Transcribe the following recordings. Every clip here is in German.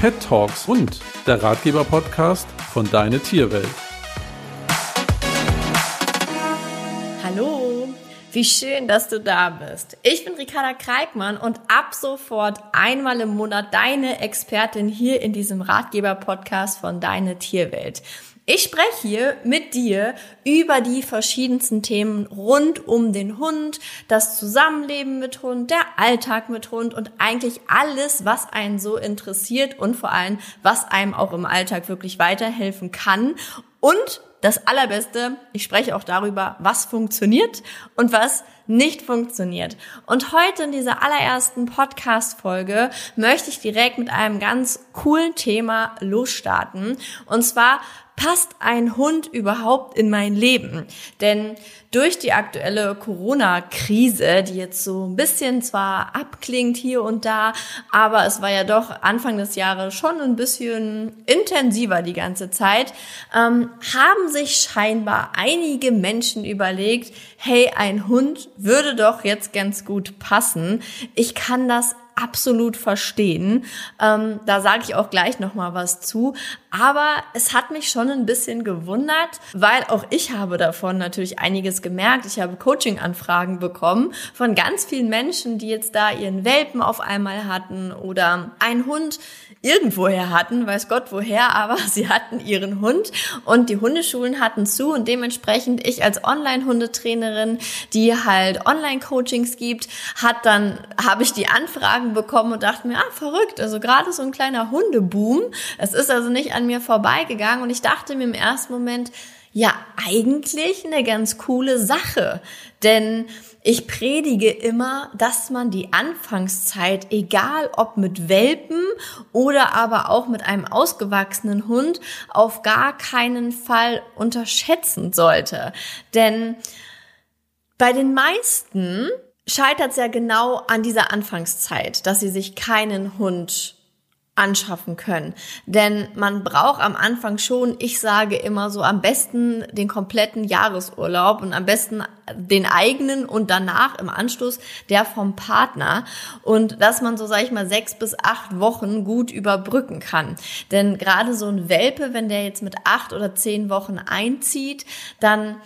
Pet Talks und der Ratgeber-Podcast von Deine Tierwelt. Hallo, wie schön, dass du da bist. Ich bin Ricarda Kreikmann und ab sofort einmal im Monat deine Expertin hier in diesem Ratgeber-Podcast von Deine Tierwelt. Ich spreche hier mit dir über die verschiedensten Themen rund um den Hund, das Zusammenleben mit Hund, der Alltag mit Hund und eigentlich alles, was einen so interessiert und vor allem, was einem auch im Alltag wirklich weiterhelfen kann. Und das Allerbeste, ich spreche auch darüber, was funktioniert und was nicht funktioniert. Und heute in dieser allerersten Podcast-Folge möchte ich direkt mit einem ganz coolen Thema losstarten. Und zwar, passt ein Hund überhaupt in mein Leben? Denn durch die aktuelle Corona-Krise, die jetzt so ein bisschen zwar abklingt hier und da, aber es war ja doch Anfang des Jahres schon ein bisschen intensiver die ganze Zeit, ähm, haben sich scheinbar einige Menschen überlegt, hey, ein Hund würde doch jetzt ganz gut passen. Ich kann das absolut verstehen. Ähm, da sage ich auch gleich noch mal was zu. Aber es hat mich schon ein bisschen gewundert, weil auch ich habe davon natürlich einiges gemerkt. Ich habe Coaching-Anfragen bekommen von ganz vielen Menschen, die jetzt da ihren Welpen auf einmal hatten oder einen Hund irgendwoher hatten, weiß Gott woher, aber sie hatten ihren Hund und die Hundeschulen hatten zu und dementsprechend ich als Online-Hundetrainerin, die halt Online-Coachings gibt, hat dann, habe ich die Anfragen bekommen und dachte mir, ah, verrückt, also gerade so ein kleiner Hundeboom. Es ist also nicht an mir vorbeigegangen und ich dachte mir im ersten Moment, ja, eigentlich eine ganz coole Sache. Denn ich predige immer, dass man die Anfangszeit, egal ob mit Welpen oder aber auch mit einem ausgewachsenen Hund, auf gar keinen Fall unterschätzen sollte. Denn bei den meisten scheitert es ja genau an dieser Anfangszeit, dass sie sich keinen Hund anschaffen können. Denn man braucht am Anfang schon, ich sage immer so, am besten den kompletten Jahresurlaub und am besten den eigenen und danach im Anschluss der vom Partner und dass man so, sage ich mal, sechs bis acht Wochen gut überbrücken kann. Denn gerade so ein Welpe, wenn der jetzt mit acht oder zehn Wochen einzieht, dann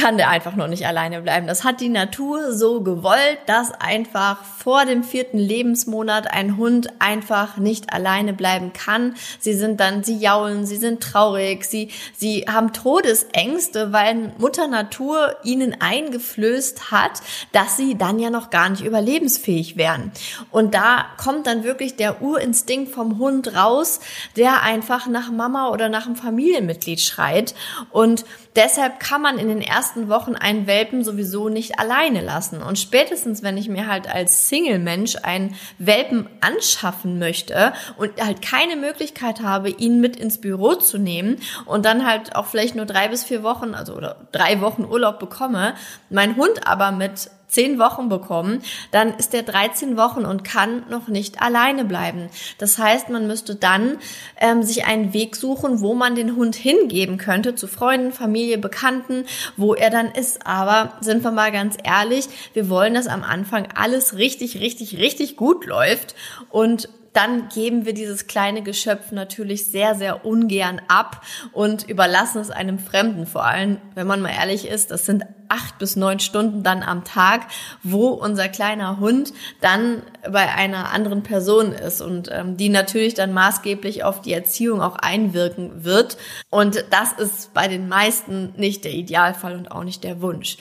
kann der einfach noch nicht alleine bleiben. Das hat die Natur so gewollt, dass einfach vor dem vierten Lebensmonat ein Hund einfach nicht alleine bleiben kann. Sie sind dann, sie jaulen, sie sind traurig, sie, sie haben Todesängste, weil Mutter Natur ihnen eingeflößt hat, dass sie dann ja noch gar nicht überlebensfähig wären. Und da kommt dann wirklich der Urinstinkt vom Hund raus, der einfach nach Mama oder nach einem Familienmitglied schreit. Und deshalb kann man in den ersten Wochen einen Welpen sowieso nicht alleine lassen. Und spätestens, wenn ich mir halt als Single-Mensch einen Welpen anschaffen möchte und halt keine Möglichkeit habe, ihn mit ins Büro zu nehmen und dann halt auch vielleicht nur drei bis vier Wochen, also oder drei Wochen Urlaub bekomme, mein Hund aber mit zehn Wochen bekommen, dann ist der 13 Wochen und kann noch nicht alleine bleiben. Das heißt, man müsste dann ähm, sich einen Weg suchen, wo man den Hund hingeben könnte, zu Freunden, Familie, Bekannten, wo er dann ist. Aber sind wir mal ganz ehrlich, wir wollen, dass am Anfang alles richtig, richtig, richtig gut läuft und dann geben wir dieses kleine Geschöpf natürlich sehr, sehr ungern ab und überlassen es einem Fremden. Vor allem, wenn man mal ehrlich ist, das sind acht bis neun Stunden dann am Tag, wo unser kleiner Hund dann bei einer anderen Person ist und ähm, die natürlich dann maßgeblich auf die Erziehung auch einwirken wird. Und das ist bei den meisten nicht der Idealfall und auch nicht der Wunsch.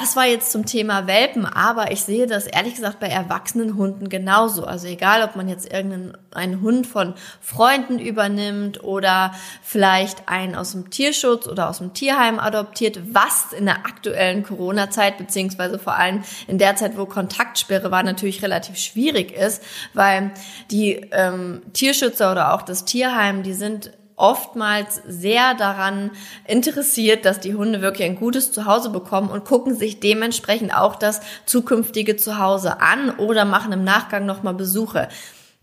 Das war jetzt zum Thema Welpen, aber ich sehe das ehrlich gesagt bei erwachsenen Hunden genauso. Also egal, ob man jetzt irgendeinen Hund von Freunden übernimmt oder vielleicht einen aus dem Tierschutz oder aus dem Tierheim adoptiert, was in der aktuellen Corona-Zeit beziehungsweise vor allem in der Zeit, wo Kontaktsperre war, natürlich relativ schwierig ist, weil die ähm, Tierschützer oder auch das Tierheim, die sind oftmals sehr daran interessiert, dass die Hunde wirklich ein gutes Zuhause bekommen und gucken sich dementsprechend auch das zukünftige Zuhause an oder machen im Nachgang nochmal Besuche.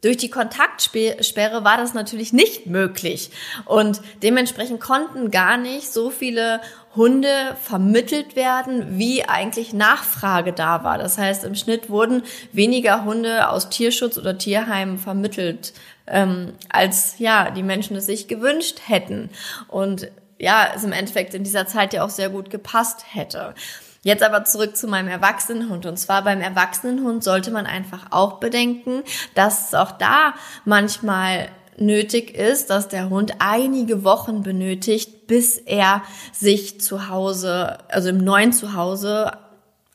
Durch die Kontaktsperre war das natürlich nicht möglich und dementsprechend konnten gar nicht so viele Hunde vermittelt werden, wie eigentlich Nachfrage da war. Das heißt, im Schnitt wurden weniger Hunde aus Tierschutz oder Tierheimen vermittelt, ähm, als ja die Menschen es sich gewünscht hätten. Und ja, es im Endeffekt in dieser Zeit ja auch sehr gut gepasst hätte. Jetzt aber zurück zu meinem Erwachsenenhund. Und zwar beim Erwachsenenhund sollte man einfach auch bedenken, dass es auch da manchmal nötig ist, dass der Hund einige Wochen benötigt, bis er sich zu Hause, also im neuen Zuhause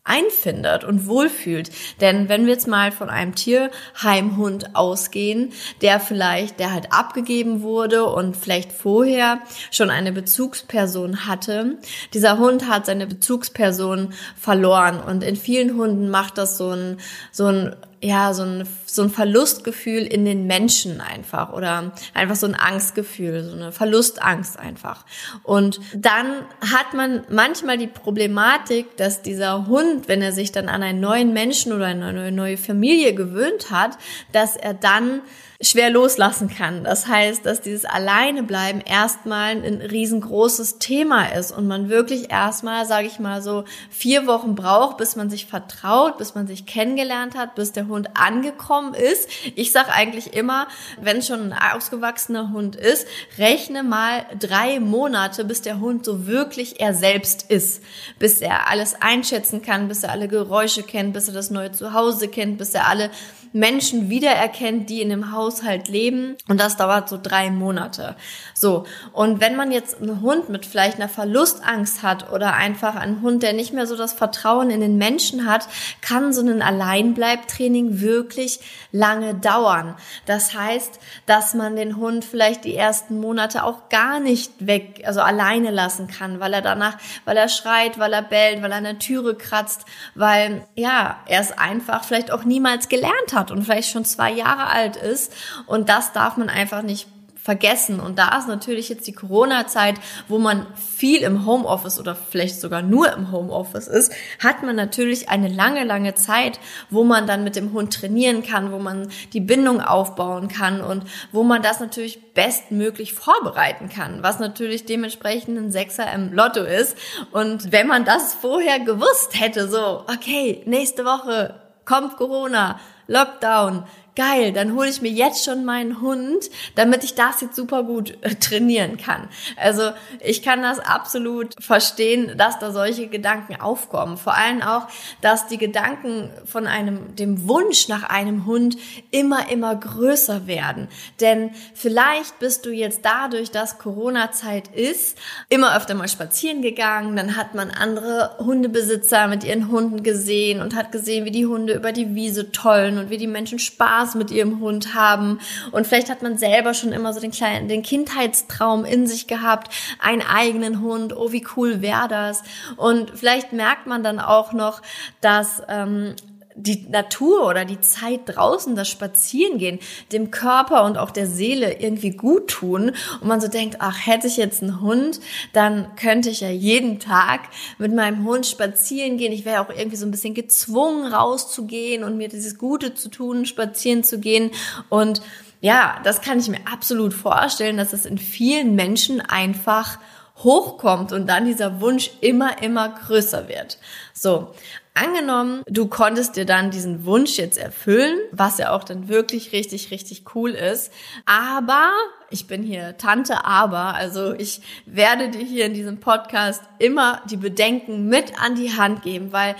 einfindet und wohlfühlt. Denn wenn wir jetzt mal von einem Tierheimhund ausgehen, der vielleicht, der halt abgegeben wurde und vielleicht vorher schon eine Bezugsperson hatte, dieser Hund hat seine Bezugsperson verloren und in vielen Hunden macht das so ein, so ein ja, so ein, so ein Verlustgefühl in den Menschen einfach oder einfach so ein Angstgefühl, so eine Verlustangst einfach. Und dann hat man manchmal die Problematik, dass dieser Hund, wenn er sich dann an einen neuen Menschen oder eine neue Familie gewöhnt hat, dass er dann schwer loslassen kann. Das heißt, dass dieses Alleinebleiben erstmal ein riesengroßes Thema ist und man wirklich erstmal, sage ich mal so, vier Wochen braucht, bis man sich vertraut, bis man sich kennengelernt hat, bis der Hund angekommen ist. Ich sage eigentlich immer, wenn schon ein ausgewachsener Hund ist, rechne mal drei Monate, bis der Hund so wirklich er selbst ist, bis er alles einschätzen kann, bis er alle Geräusche kennt, bis er das neue Zuhause kennt, bis er alle Menschen wiedererkennt, die in dem Haushalt leben. Und das dauert so drei Monate. So. Und wenn man jetzt einen Hund mit vielleicht einer Verlustangst hat oder einfach einen Hund, der nicht mehr so das Vertrauen in den Menschen hat, kann so ein Alleinbleibtraining wirklich lange dauern. Das heißt, dass man den Hund vielleicht die ersten Monate auch gar nicht weg, also alleine lassen kann, weil er danach, weil er schreit, weil er bellt, weil er an der Türe kratzt, weil, ja, er es einfach vielleicht auch niemals gelernt hat hat und vielleicht schon zwei Jahre alt ist. Und das darf man einfach nicht vergessen. Und da ist natürlich jetzt die Corona-Zeit, wo man viel im Homeoffice oder vielleicht sogar nur im Homeoffice ist, hat man natürlich eine lange, lange Zeit, wo man dann mit dem Hund trainieren kann, wo man die Bindung aufbauen kann und wo man das natürlich bestmöglich vorbereiten kann, was natürlich dementsprechend ein Sechser im Lotto ist. Und wenn man das vorher gewusst hätte, so, okay, nächste Woche kommt Corona, Lockdown, geil, dann hole ich mir jetzt schon meinen Hund, damit ich das jetzt super gut äh, trainieren kann. Also ich kann das absolut verstehen, dass da solche Gedanken aufkommen. Vor allem auch, dass die Gedanken von einem, dem Wunsch nach einem Hund immer, immer größer werden. Denn vielleicht bist du jetzt dadurch, dass Corona-Zeit ist, immer öfter mal spazieren gegangen, dann hat man andere Hundebesitzer mit ihren Hunden gesehen und hat gesehen, wie die Hunde über die Wiese tollen und wie die Menschen Spaß Spaß mit ihrem Hund haben. Und vielleicht hat man selber schon immer so den kleinen, den Kindheitstraum in sich gehabt, einen eigenen Hund. Oh, wie cool wäre das? Und vielleicht merkt man dann auch noch, dass ähm, die Natur oder die Zeit draußen, das Spazierengehen, dem Körper und auch der Seele irgendwie gut tun und man so denkt, ach, hätte ich jetzt einen Hund, dann könnte ich ja jeden Tag mit meinem Hund spazieren gehen. Ich wäre auch irgendwie so ein bisschen gezwungen rauszugehen und mir dieses Gute zu tun, spazieren zu gehen und ja, das kann ich mir absolut vorstellen, dass es in vielen Menschen einfach hochkommt und dann dieser Wunsch immer, immer größer wird. So, Angenommen, du konntest dir dann diesen Wunsch jetzt erfüllen, was ja auch dann wirklich richtig, richtig cool ist. Aber, ich bin hier Tante Aber, also ich werde dir hier in diesem Podcast immer die Bedenken mit an die Hand geben, weil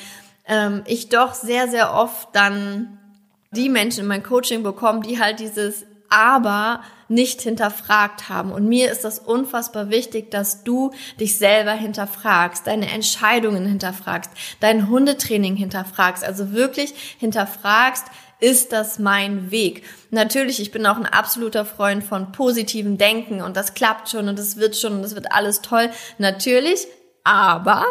ähm, ich doch sehr, sehr oft dann die Menschen in mein Coaching bekomme, die halt dieses Aber nicht hinterfragt haben. Und mir ist das unfassbar wichtig, dass du dich selber hinterfragst, deine Entscheidungen hinterfragst, dein Hundetraining hinterfragst, also wirklich hinterfragst, ist das mein Weg? Natürlich, ich bin auch ein absoluter Freund von positivem Denken und das klappt schon und das wird schon und das wird alles toll. Natürlich, aber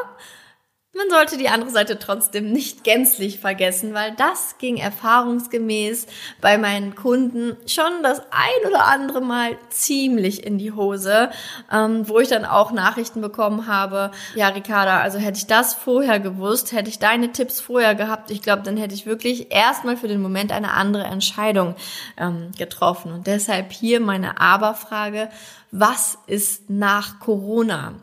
man sollte die andere Seite trotzdem nicht gänzlich vergessen, weil das ging erfahrungsgemäß bei meinen Kunden schon das ein oder andere Mal ziemlich in die Hose, ähm, wo ich dann auch Nachrichten bekommen habe, ja Ricarda, also hätte ich das vorher gewusst, hätte ich deine Tipps vorher gehabt, ich glaube, dann hätte ich wirklich erstmal für den Moment eine andere Entscheidung ähm, getroffen. Und deshalb hier meine Aberfrage, was ist nach Corona?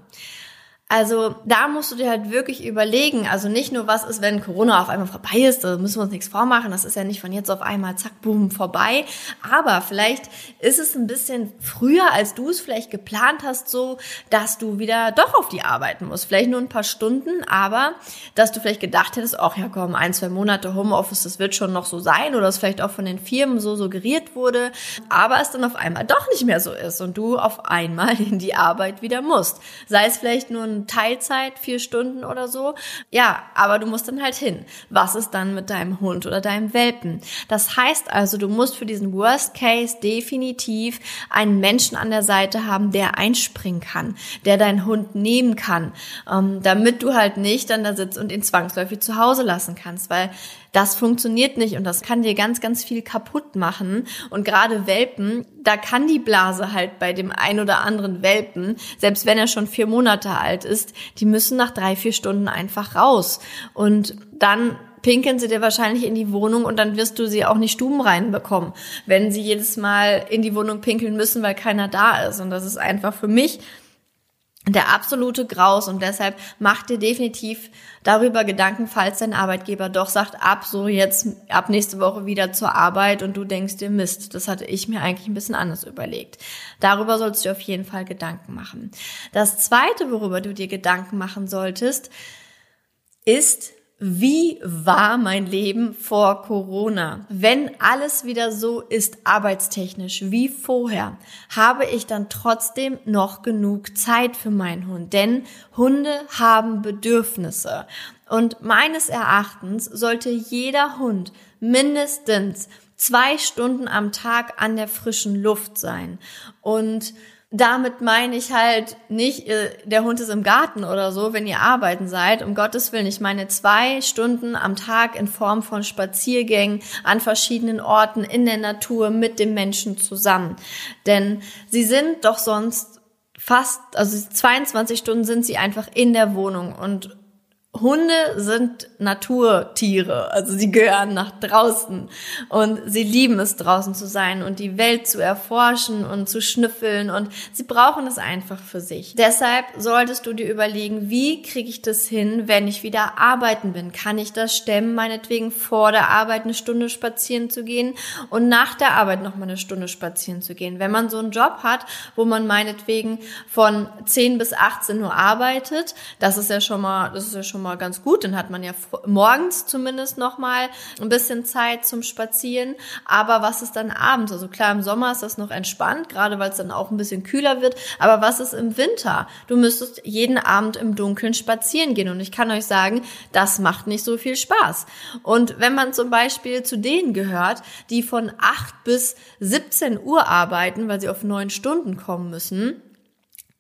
Also da musst du dir halt wirklich überlegen, also nicht nur was ist, wenn Corona auf einmal vorbei ist, da müssen wir uns nichts vormachen, das ist ja nicht von jetzt auf einmal zack, boom, vorbei, aber vielleicht ist es ein bisschen früher, als du es vielleicht geplant hast, so, dass du wieder doch auf die arbeiten musst, vielleicht nur ein paar Stunden, aber dass du vielleicht gedacht hättest, ach ja komm, ein, zwei Monate Homeoffice, das wird schon noch so sein oder es vielleicht auch von den Firmen so suggeriert wurde, aber es dann auf einmal doch nicht mehr so ist und du auf einmal in die Arbeit wieder musst. Sei es vielleicht nur ein Teilzeit, vier Stunden oder so. Ja, aber du musst dann halt hin. Was ist dann mit deinem Hund oder deinem Welpen? Das heißt also, du musst für diesen Worst Case definitiv einen Menschen an der Seite haben, der einspringen kann, der deinen Hund nehmen kann, ähm, damit du halt nicht dann da sitzt und ihn zwangsläufig zu Hause lassen kannst, weil das funktioniert nicht und das kann dir ganz, ganz viel kaputt machen. Und gerade Welpen, da kann die Blase halt bei dem ein oder anderen Welpen, selbst wenn er schon vier Monate alt ist, die müssen nach drei, vier Stunden einfach raus. Und dann pinkeln sie dir wahrscheinlich in die Wohnung und dann wirst du sie auch nicht stubenrein bekommen, wenn sie jedes Mal in die Wohnung pinkeln müssen, weil keiner da ist. Und das ist einfach für mich der absolute Graus und deshalb mach dir definitiv darüber Gedanken, falls dein Arbeitgeber doch sagt, ab so jetzt, ab nächste Woche wieder zur Arbeit und du denkst dir, Mist, das hatte ich mir eigentlich ein bisschen anders überlegt. Darüber sollst du auf jeden Fall Gedanken machen. Das zweite, worüber du dir Gedanken machen solltest, ist, wie war mein Leben vor Corona? Wenn alles wieder so ist, arbeitstechnisch wie vorher, habe ich dann trotzdem noch genug Zeit für meinen Hund. Denn Hunde haben Bedürfnisse. Und meines Erachtens sollte jeder Hund mindestens zwei Stunden am Tag an der frischen Luft sein. Und damit meine ich halt nicht, äh, der Hund ist im Garten oder so, wenn ihr arbeiten seid. Um Gottes Willen, ich meine zwei Stunden am Tag in Form von Spaziergängen an verschiedenen Orten in der Natur mit dem Menschen zusammen. Denn sie sind doch sonst fast, also 22 Stunden sind sie einfach in der Wohnung und Hunde sind Naturtiere, also sie gehören nach draußen und sie lieben es draußen zu sein und die Welt zu erforschen und zu schnüffeln und sie brauchen es einfach für sich. Deshalb solltest du dir überlegen, wie kriege ich das hin, wenn ich wieder arbeiten bin? Kann ich das stemmen, meinetwegen vor der Arbeit eine Stunde spazieren zu gehen und nach der Arbeit noch mal eine Stunde spazieren zu gehen? Wenn man so einen Job hat, wo man meinetwegen von 10 bis 18 Uhr arbeitet, das ist ja schon mal, das ist ja schon schon mal ganz gut. Dann hat man ja morgens zumindest noch mal ein bisschen Zeit zum Spazieren. Aber was ist dann abends? Also klar, im Sommer ist das noch entspannt, gerade weil es dann auch ein bisschen kühler wird. Aber was ist im Winter? Du müsstest jeden Abend im Dunkeln spazieren gehen. Und ich kann euch sagen, das macht nicht so viel Spaß. Und wenn man zum Beispiel zu denen gehört, die von 8 bis 17 Uhr arbeiten, weil sie auf neun Stunden kommen müssen,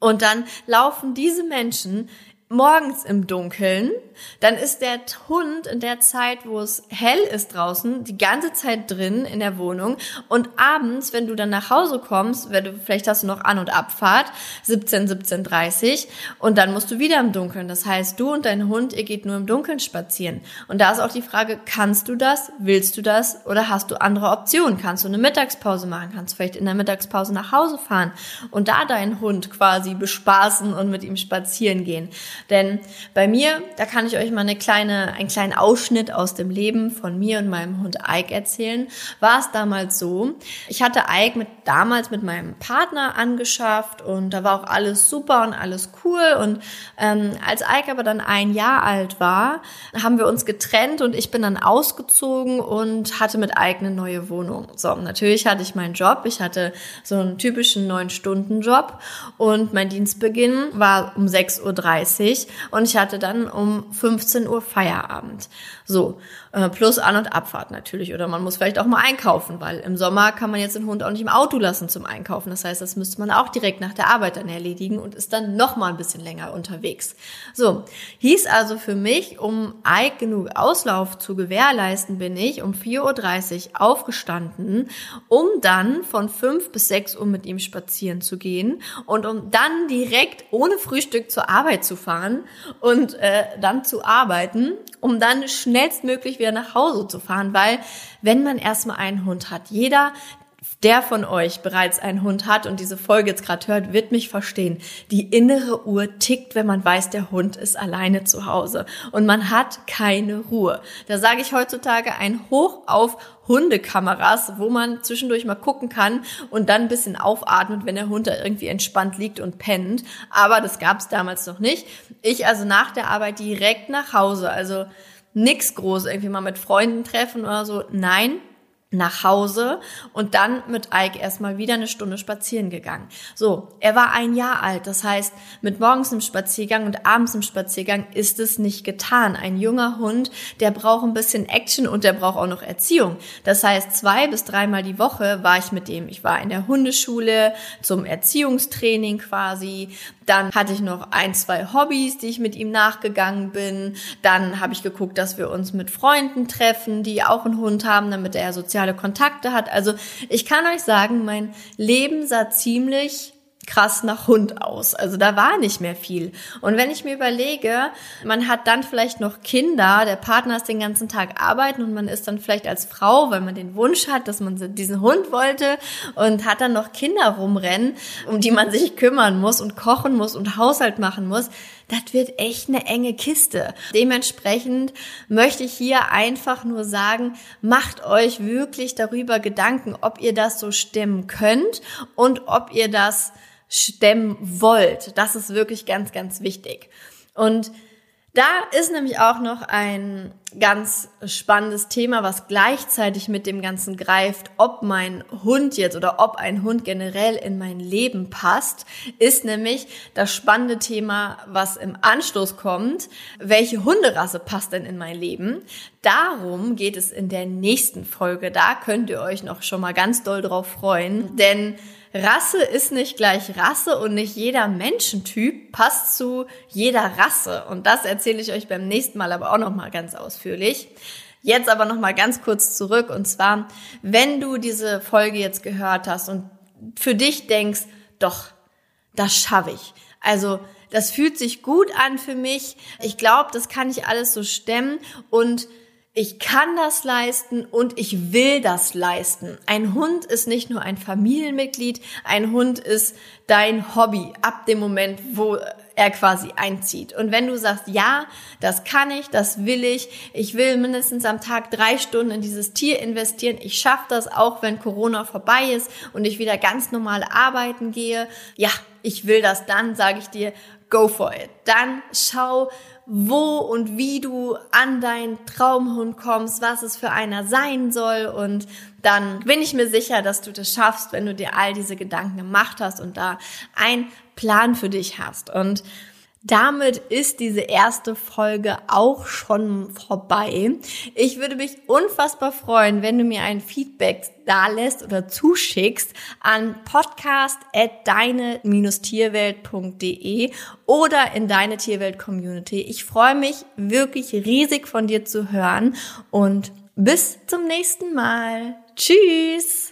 und dann laufen diese Menschen morgens im Dunkeln, dann ist der Hund in der Zeit, wo es hell ist draußen, die ganze Zeit drin in der Wohnung und abends, wenn du dann nach Hause kommst, wenn du, vielleicht hast du noch An- und Abfahrt, 17, 17.30 und dann musst du wieder im Dunkeln. Das heißt, du und dein Hund, ihr geht nur im Dunkeln spazieren. Und da ist auch die Frage, kannst du das, willst du das oder hast du andere Optionen? Kannst du eine Mittagspause machen? Kannst du vielleicht in der Mittagspause nach Hause fahren und da deinen Hund quasi bespaßen und mit ihm spazieren gehen? Denn bei mir, da kann ich euch mal eine kleine, einen kleinen Ausschnitt aus dem Leben von mir und meinem Hund Ike erzählen. War es damals so, ich hatte Ike mit, damals mit meinem Partner angeschafft und da war auch alles super und alles cool. Und ähm, als Ike aber dann ein Jahr alt war, haben wir uns getrennt und ich bin dann ausgezogen und hatte mit Ike eine neue Wohnung. So, natürlich hatte ich meinen Job. Ich hatte so einen typischen neun-Stunden-Job und mein Dienstbeginn war um 6.30 Uhr und ich hatte dann um 15 Uhr Feierabend. So, plus An- und Abfahrt natürlich. Oder man muss vielleicht auch mal einkaufen, weil im Sommer kann man jetzt den Hund auch nicht im Auto lassen zum Einkaufen. Das heißt, das müsste man auch direkt nach der Arbeit dann erledigen und ist dann noch mal ein bisschen länger unterwegs. So, hieß also für mich, um genug Auslauf zu gewährleisten, bin ich um 4.30 Uhr aufgestanden, um dann von 5 bis 6 Uhr mit ihm spazieren zu gehen und um dann direkt ohne Frühstück zur Arbeit zu fahren und äh, dann zu arbeiten, um dann schnellstmöglich wieder nach Hause zu fahren, weil wenn man erstmal einen Hund hat, jeder der von euch bereits einen Hund hat und diese Folge jetzt gerade hört, wird mich verstehen. Die innere Uhr tickt, wenn man weiß, der Hund ist alleine zu Hause und man hat keine Ruhe. Da sage ich heutzutage ein Hoch auf Hundekameras, wo man zwischendurch mal gucken kann und dann ein bisschen aufatmet, wenn der Hund da irgendwie entspannt liegt und pennt. Aber das gab es damals noch nicht. Ich also nach der Arbeit direkt nach Hause, also nix groß, irgendwie mal mit Freunden treffen oder so. Nein, nach Hause und dann mit Ike erstmal wieder eine Stunde spazieren gegangen. So, er war ein Jahr alt, das heißt, mit morgens im Spaziergang und abends im Spaziergang ist es nicht getan. Ein junger Hund, der braucht ein bisschen Action und der braucht auch noch Erziehung. Das heißt, zwei bis dreimal die Woche war ich mit dem. Ich war in der Hundeschule zum Erziehungstraining quasi. Dann hatte ich noch ein, zwei Hobbys, die ich mit ihm nachgegangen bin. Dann habe ich geguckt, dass wir uns mit Freunden treffen, die auch einen Hund haben, damit er soziale Kontakte hat. Also ich kann euch sagen, mein Leben sah ziemlich krass nach Hund aus. Also da war nicht mehr viel. Und wenn ich mir überlege, man hat dann vielleicht noch Kinder, der Partner ist den ganzen Tag arbeiten und man ist dann vielleicht als Frau, weil man den Wunsch hat, dass man diesen Hund wollte und hat dann noch Kinder rumrennen, um die man sich kümmern muss und kochen muss und Haushalt machen muss. Das wird echt eine enge Kiste. Dementsprechend möchte ich hier einfach nur sagen, macht euch wirklich darüber Gedanken, ob ihr das so stemmen könnt und ob ihr das stemmen wollt. Das ist wirklich ganz, ganz wichtig. Und da ist nämlich auch noch ein ganz spannendes Thema, was gleichzeitig mit dem Ganzen greift, ob mein Hund jetzt oder ob ein Hund generell in mein Leben passt, ist nämlich das spannende Thema, was im Anschluss kommt. Welche Hunderasse passt denn in mein Leben? Darum geht es in der nächsten Folge. Da könnt ihr euch noch schon mal ganz doll drauf freuen, denn Rasse ist nicht gleich Rasse und nicht jeder Menschentyp passt zu jeder Rasse. Und das erzähle ich euch beim nächsten Mal aber auch noch mal ganz ausführlich. Jetzt aber noch mal ganz kurz zurück und zwar, wenn du diese Folge jetzt gehört hast und für dich denkst, doch, das schaffe ich. Also, das fühlt sich gut an für mich. Ich glaube, das kann ich alles so stemmen und ich kann das leisten und ich will das leisten. Ein Hund ist nicht nur ein Familienmitglied, ein Hund ist dein Hobby ab dem Moment, wo er quasi einzieht. Und wenn du sagst, ja, das kann ich, das will ich, ich will mindestens am Tag drei Stunden in dieses Tier investieren, ich schaffe das auch, wenn Corona vorbei ist und ich wieder ganz normal arbeiten gehe, ja, ich will das, dann sage ich dir, go for it. Dann schau, wo und wie du an deinen Traumhund kommst, was es für einer sein soll und dann bin ich mir sicher, dass du das schaffst, wenn du dir all diese Gedanken gemacht hast und da ein Plan für dich hast. Und damit ist diese erste Folge auch schon vorbei. Ich würde mich unfassbar freuen, wenn du mir ein Feedback da lässt oder zuschickst an podcast@deine-tierwelt.de oder in deine Tierwelt Community. Ich freue mich wirklich riesig von dir zu hören und bis zum nächsten Mal. Tschüss.